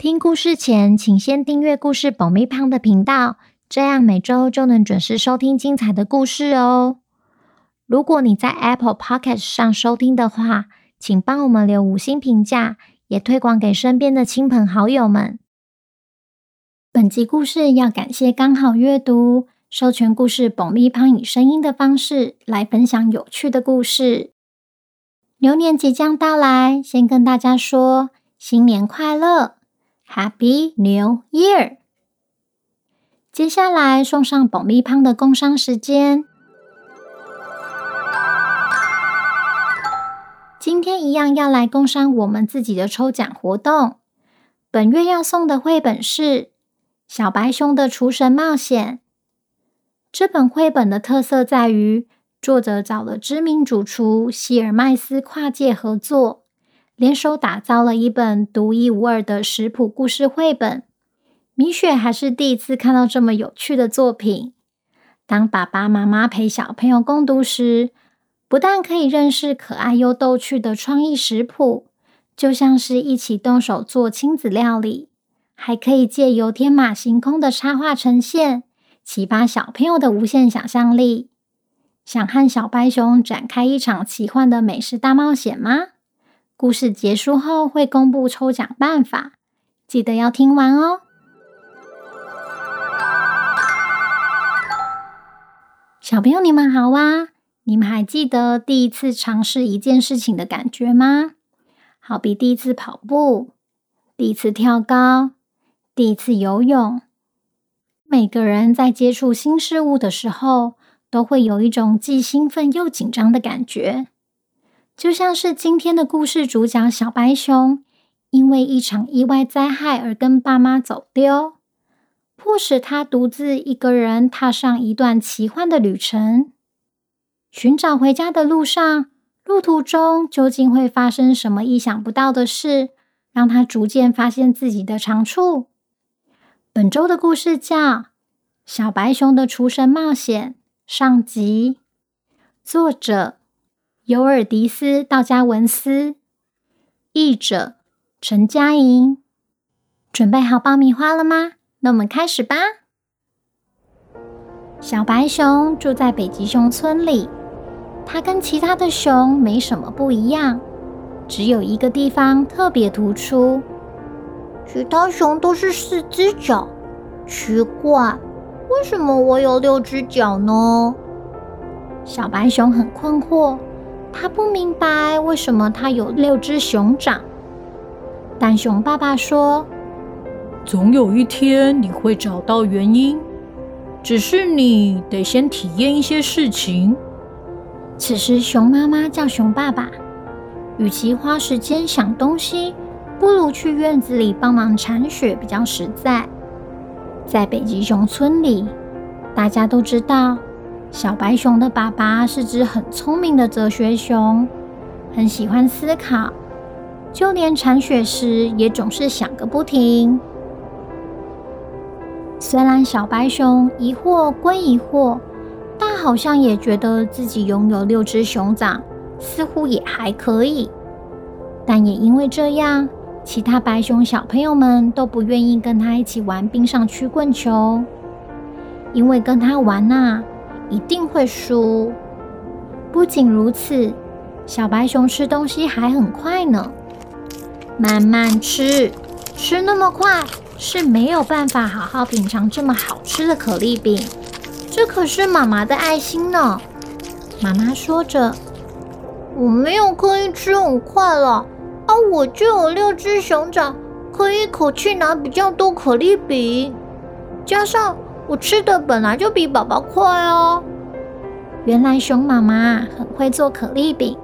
听故事前，请先订阅故事保密胖的频道，这样每周就能准时收听精彩的故事哦。如果你在 Apple Podcast 上收听的话，请帮我们留五星评价，也推广给身边的亲朋好友们。本集故事要感谢刚好阅读授权故事保密胖以声音的方式来分享有趣的故事。牛年即将到来，先跟大家说新年快乐！Happy New Year！接下来送上保密胖的工商时间。今天一样要来工商我们自己的抽奖活动。本月要送的绘本是《小白熊的厨神冒险》。这本绘本的特色在于，作者找了知名主厨希尔麦斯跨界合作。联手打造了一本独一无二的食谱故事绘本。米雪还是第一次看到这么有趣的作品。当爸爸妈妈陪小朋友共读时，不但可以认识可爱又逗趣的创意食谱，就像是一起动手做亲子料理，还可以借由天马行空的插画呈现，启发小朋友的无限想象力。想和小白熊展开一场奇幻的美食大冒险吗？故事结束后会公布抽奖办法，记得要听完哦。小朋友，你们好啊！你们还记得第一次尝试一件事情的感觉吗？好比第一次跑步、第一次跳高、第一次游泳。每个人在接触新事物的时候，都会有一种既兴奋又紧张的感觉。就像是今天的故事主角小白熊，因为一场意外灾害而跟爸妈走丢，迫使他独自一个人踏上一段奇幻的旅程。寻找回家的路上，路途中究竟会发生什么意想不到的事，让他逐渐发现自己的长处？本周的故事叫《小白熊的厨神冒险》上集，作者。尤尔迪斯·道加文斯，译者陈佳莹，准备好爆米花了吗？那我们开始吧。小白熊住在北极熊村里，它跟其他的熊没什么不一样，只有一个地方特别突出。其他熊都是四只脚，奇怪，为什么我有六只脚呢？小白熊很困惑。他不明白为什么他有六只熊掌，但熊爸爸说：“总有一天你会找到原因，只是你得先体验一些事情。”此时，熊妈妈叫熊爸爸：“与其花时间想东西，不如去院子里帮忙铲雪比较实在。”在北极熊村里，大家都知道。小白熊的爸爸是只很聪明的哲学熊，很喜欢思考，就连铲雪时也总是想个不停。虽然小白熊疑惑归疑惑，但好像也觉得自己拥有六只熊掌，似乎也还可以。但也因为这样，其他白熊小朋友们都不愿意跟他一起玩冰上曲棍球，因为跟他玩呐、一定会输。不仅如此，小白熊吃东西还很快呢，慢慢吃，吃那么快是没有办法好好品尝这么好吃的可丽饼。这可是妈妈的爱心呢。妈妈说着：“我没有刻意吃很快了，啊，我就有六只熊掌，可以一口气拿比较多可丽饼，加上。”我吃的本来就比宝宝快哦。原来熊妈妈很会做可丽饼，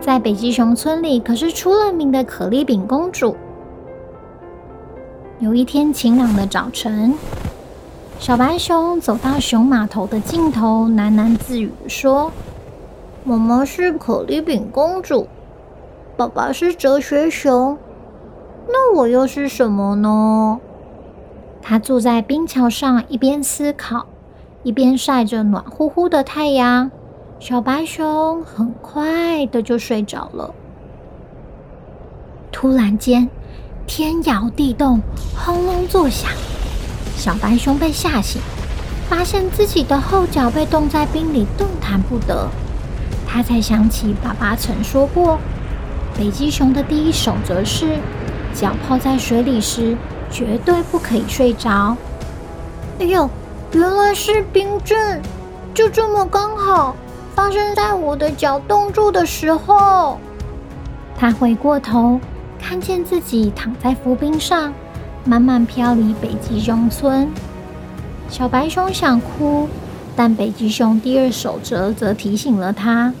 在北极熊村里可是出了名的可丽饼公主。有一天晴朗的早晨，小白熊走到熊码头的尽头，喃喃自语说：“妈妈是可丽饼公主，爸爸是哲学熊，那我又是什么呢？”他坐在冰桥上，一边思考，一边晒着暖乎乎的太阳。小白熊很快的就睡着了。突然间，天摇地动，轰隆作响。小白熊被吓醒，发现自己的后脚被冻在冰里，动弹不得。他才想起爸爸曾说过，北极熊的第一守则是：脚泡在水里时，绝对不可以睡着。哎呦，原来是冰镇，就这么刚好发生在我的脚冻住的时候。他回过头。看见自己躺在浮冰上，慢慢飘离北极熊村。小白熊想哭，但北极熊第二守则则提醒了他：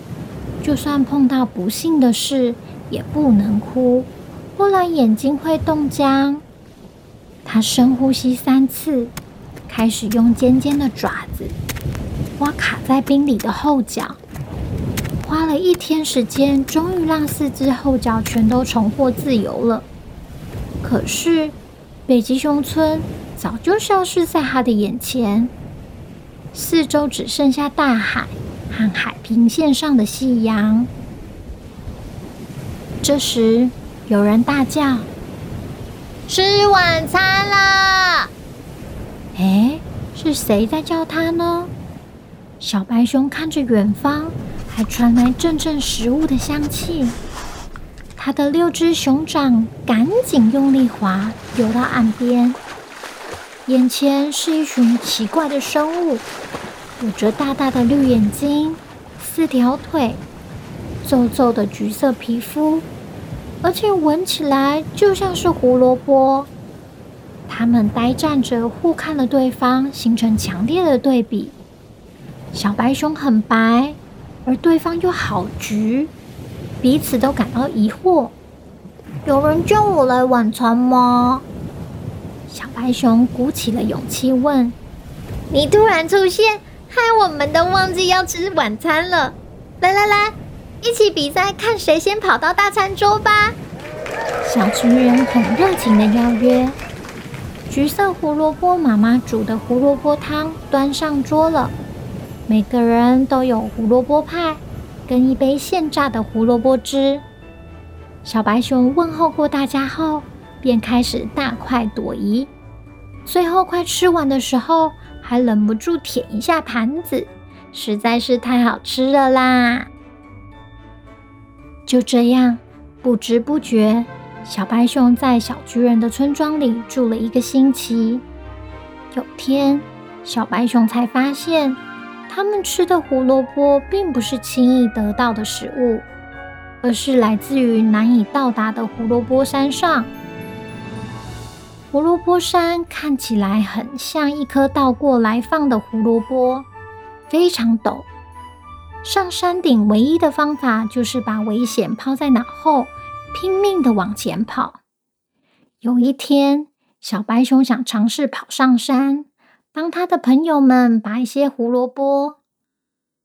就算碰到不幸的事，也不能哭，不然眼睛会冻僵。他深呼吸三次，开始用尖尖的爪子挖卡在冰里的后脚。花了一天时间，终于让四只后脚全都重获自由了。可是，北极熊村早就消失在他的眼前，四周只剩下大海和海平线上的夕阳。这时，有人大叫：“吃晚餐啦！”哎，是谁在叫他呢？小白熊看着远方。还传来阵阵食物的香气，他的六只熊掌赶紧用力划，游到岸边。眼前是一群奇怪的生物，有着大大的绿眼睛、四条腿、皱皱的橘色皮肤，而且闻起来就像是胡萝卜。他们呆站着，互看了对方，形成强烈的对比。小白熊很白。而对方又好橘，彼此都感到疑惑。有人叫我来晚餐吗？小白熊鼓起了勇气问：“你突然出现，害我们都忘记要吃晚餐了。来来来，一起比赛，看谁先跑到大餐桌吧！”小橘人很热情的邀约。橘色胡萝卜妈妈煮的胡萝卜汤端上桌了。每个人都有胡萝卜派跟一杯现榨的胡萝卜汁。小白熊问候过大家后，便开始大快朵颐。最后快吃完的时候，还忍不住舔一下盘子，实在是太好吃了啦！就这样，不知不觉，小白熊在小巨人的村庄里住了一个星期。有天，小白熊才发现。他们吃的胡萝卜并不是轻易得到的食物，而是来自于难以到达的胡萝卜山上。胡萝卜山看起来很像一颗倒过来放的胡萝卜，非常陡。上山顶唯一的方法就是把危险抛在脑后，拼命的往前跑。有一天，小白熊想尝试跑上山。帮他的朋友们拔一些胡萝卜，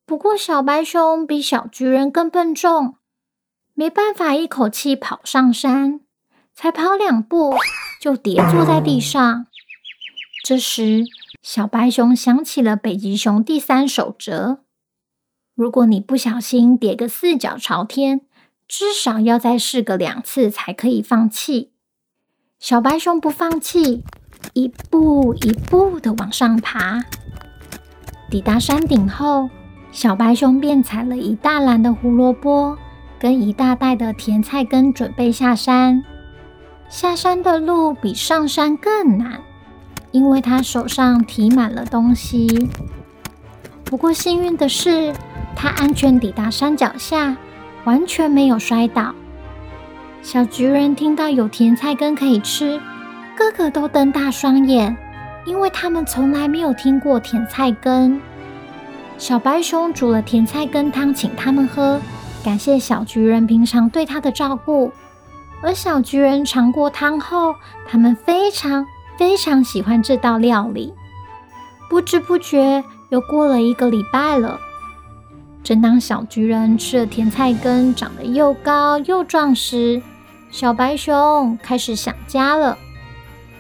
不过小白熊比小巨人更笨重，没办法一口气跑上山，才跑两步就跌坐在地上。这时，小白熊想起了北极熊第三守则：如果你不小心跌个四脚朝天，至少要再试个两次才可以放弃。小白熊不放弃。一步一步的往上爬，抵达山顶后，小白熊便采了一大篮的胡萝卜跟一大袋的甜菜根，准备下山。下山的路比上山更难，因为他手上提满了东西。不过幸运的是，他安全抵达山脚下，完全没有摔倒。小橘人听到有甜菜根可以吃。个个都瞪大双眼，因为他们从来没有听过甜菜根。小白熊煮了甜菜根汤，请他们喝，感谢小橘人平常对他的照顾。而小橘人尝过汤后，他们非常非常喜欢这道料理。不知不觉又过了一个礼拜了。正当小橘人吃了甜菜根，长得又高又壮时，小白熊开始想家了。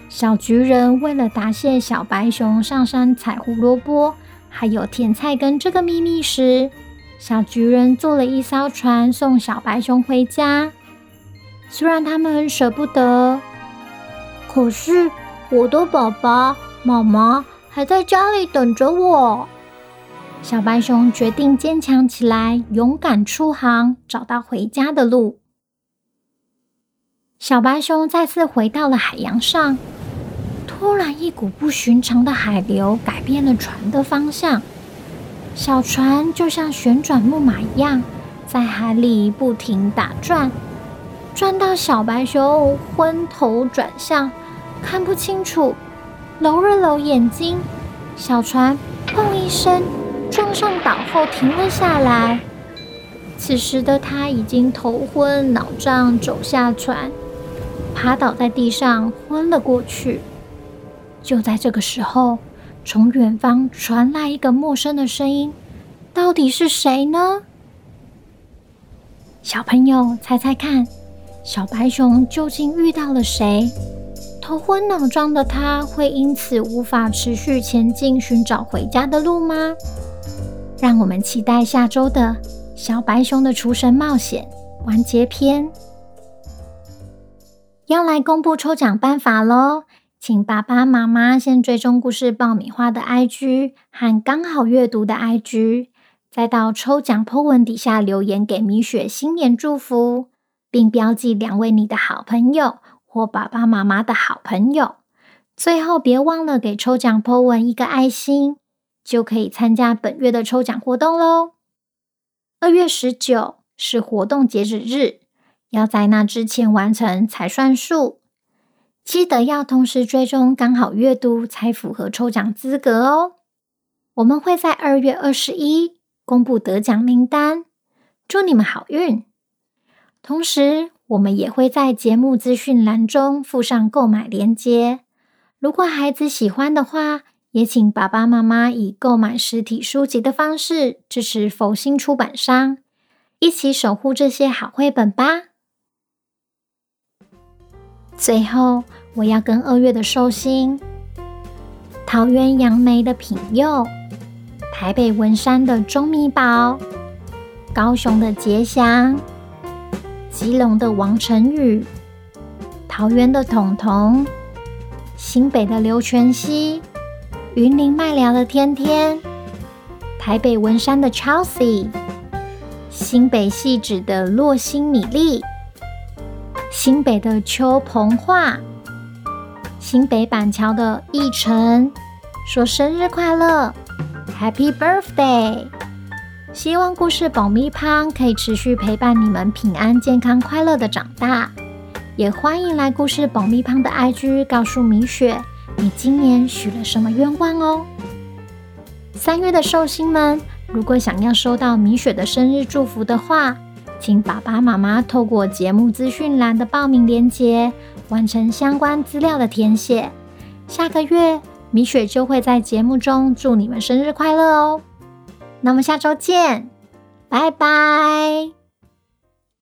小橘人为了答谢小白熊上山采胡萝卜，还有甜菜根这个秘密时，小橘人做了一艘船送小白熊回家。虽然他们很舍不得，可是我的爸爸妈妈还在家里等着我。小白熊决定坚强起来，勇敢出航，找到回家的路。小白熊再次回到了海洋上。突然，一股不寻常的海流改变了船的方向，小船就像旋转木马一样，在海里不停打转，转到小白熊昏头转向，看不清楚，揉了揉眼睛，小船砰一声撞上岛后停了下来。此时的他已经头昏脑胀，走下船，趴倒在地上昏了过去。就在这个时候，从远方传来一个陌生的声音，到底是谁呢？小朋友猜猜看，小白熊究竟遇到了谁？头昏脑胀的他会因此无法持续前进，寻找回家的路吗？让我们期待下周的《小白熊的厨神冒险》完结篇。要来公布抽奖办法喽！请爸爸妈妈先追踪故事爆米花的 IG 和刚好阅读的 IG，再到抽奖 po 文底下留言给米雪新年祝福，并标记两位你的好朋友或爸爸妈妈的好朋友。最后别忘了给抽奖 po 文一个爱心，就可以参加本月的抽奖活动喽。二月十九是活动截止日，要在那之前完成才算数。记得要同时追踪刚好阅读，才符合抽奖资格哦。我们会在二月二十一公布得奖名单，祝你们好运。同时，我们也会在节目资讯栏中附上购买链接。如果孩子喜欢的话，也请爸爸妈妈以购买实体书籍的方式支持佛心出版商，一起守护这些好绘本吧。最后，我要跟二月的寿星、桃园杨梅的品佑、台北文山的钟米宝、高雄的杰祥、基隆的王晨宇、桃园的彤彤、新北的刘全熙、云林麦寮的天天、台北文山的 Chelsea、新北汐止的洛星米粒。新北的邱鹏画，新北板桥的奕晨说生日快乐，Happy Birthday！希望故事保密胖可以持续陪伴你们平安、健康、快乐的长大。也欢迎来故事保密胖的 IG 告诉米雪，你今年许了什么愿望哦。三月的寿星们，如果想要收到米雪的生日祝福的话，请爸爸妈妈透过节目资讯栏的报名链接，完成相关资料的填写。下个月米雪就会在节目中祝你们生日快乐哦！那么下周见，拜拜。